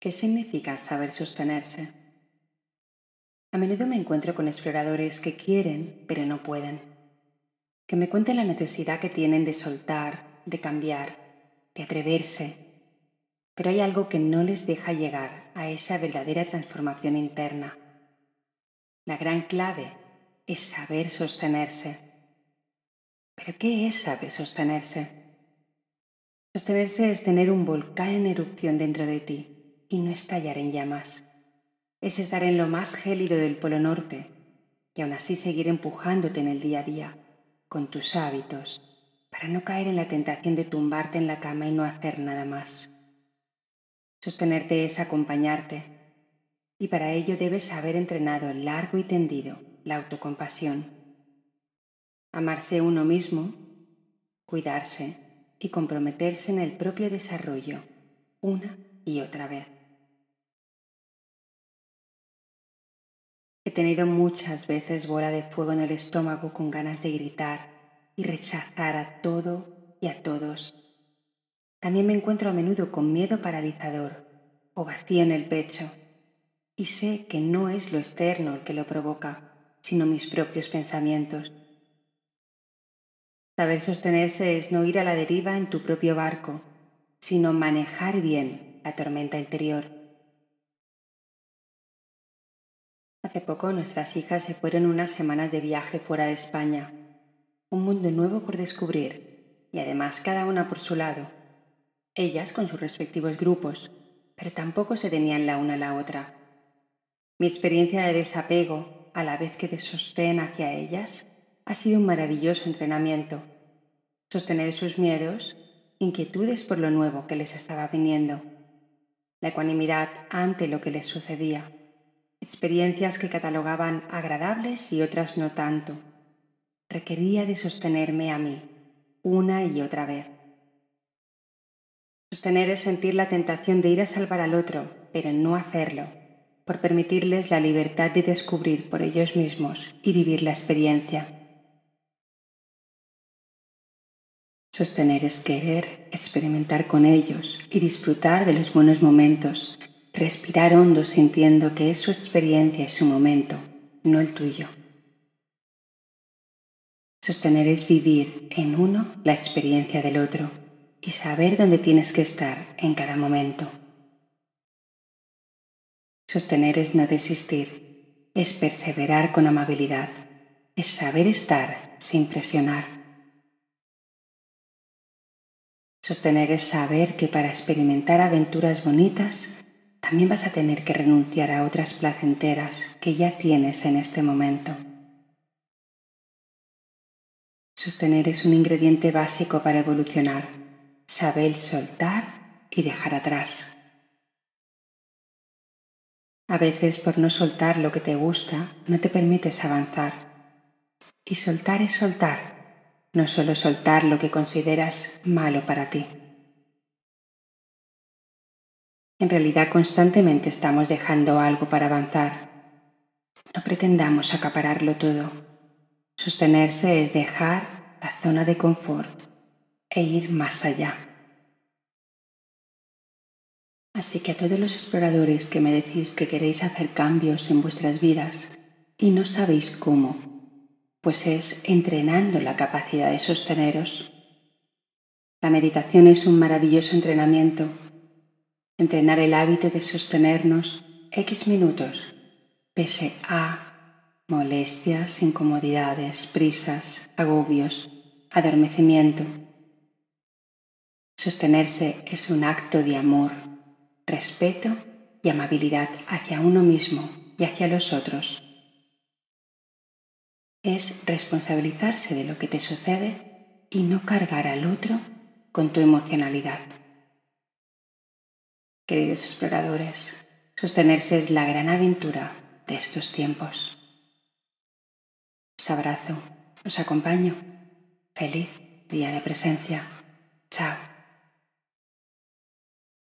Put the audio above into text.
¿Qué significa saber sostenerse? A menudo me encuentro con exploradores que quieren pero no pueden, que me cuenten la necesidad que tienen de soltar, de cambiar, de atreverse, pero hay algo que no les deja llegar a esa verdadera transformación interna. La gran clave es saber sostenerse. ¿Pero qué es saber sostenerse? Sostenerse es tener un volcán en erupción dentro de ti y no estallar en llamas. Es estar en lo más gélido del Polo Norte y aún así seguir empujándote en el día a día, con tus hábitos, para no caer en la tentación de tumbarte en la cama y no hacer nada más. Sostenerte es acompañarte y para ello debes haber entrenado largo y tendido la autocompasión. Amarse uno mismo, cuidarse y comprometerse en el propio desarrollo una y otra vez. Tenido muchas veces bola de fuego en el estómago con ganas de gritar y rechazar a todo y a todos. También me encuentro a menudo con miedo paralizador o vacío en el pecho y sé que no es lo externo el que lo provoca, sino mis propios pensamientos. Saber sostenerse es no ir a la deriva en tu propio barco, sino manejar bien la tormenta interior. Hace poco nuestras hijas se fueron unas semanas de viaje fuera de España, un mundo nuevo por descubrir y además cada una por su lado, ellas con sus respectivos grupos, pero tampoco se tenían la una a la otra. Mi experiencia de desapego, a la vez que de sostén hacia ellas, ha sido un maravilloso entrenamiento. Sostener sus miedos, inquietudes por lo nuevo que les estaba viniendo, la ecuanimidad ante lo que les sucedía experiencias que catalogaban agradables y otras no tanto. Requería de sostenerme a mí, una y otra vez. Sostener es sentir la tentación de ir a salvar al otro, pero no hacerlo, por permitirles la libertad de descubrir por ellos mismos y vivir la experiencia. Sostener es querer experimentar con ellos y disfrutar de los buenos momentos, Respirar hondo sintiendo que es su experiencia y su momento, no el tuyo. Sostener es vivir en uno la experiencia del otro y saber dónde tienes que estar en cada momento. Sostener es no desistir, es perseverar con amabilidad, es saber estar sin presionar. Sostener es saber que para experimentar aventuras bonitas también vas a tener que renunciar a otras placenteras que ya tienes en este momento. Sostener es un ingrediente básico para evolucionar. Saber soltar y dejar atrás. A veces por no soltar lo que te gusta no te permites avanzar. Y soltar es soltar, no solo soltar lo que consideras malo para ti. En realidad constantemente estamos dejando algo para avanzar. No pretendamos acapararlo todo. Sostenerse es dejar la zona de confort e ir más allá. Así que a todos los exploradores que me decís que queréis hacer cambios en vuestras vidas y no sabéis cómo, pues es entrenando la capacidad de sosteneros. La meditación es un maravilloso entrenamiento entrenar el hábito de sostenernos X minutos, pese a molestias, incomodidades, prisas, agobios, adormecimiento. Sostenerse es un acto de amor, respeto y amabilidad hacia uno mismo y hacia los otros. Es responsabilizarse de lo que te sucede y no cargar al otro con tu emocionalidad. Queridos exploradores, sostenerse es la gran aventura de estos tiempos. Os abrazo, os acompaño. Feliz día de presencia. Chao.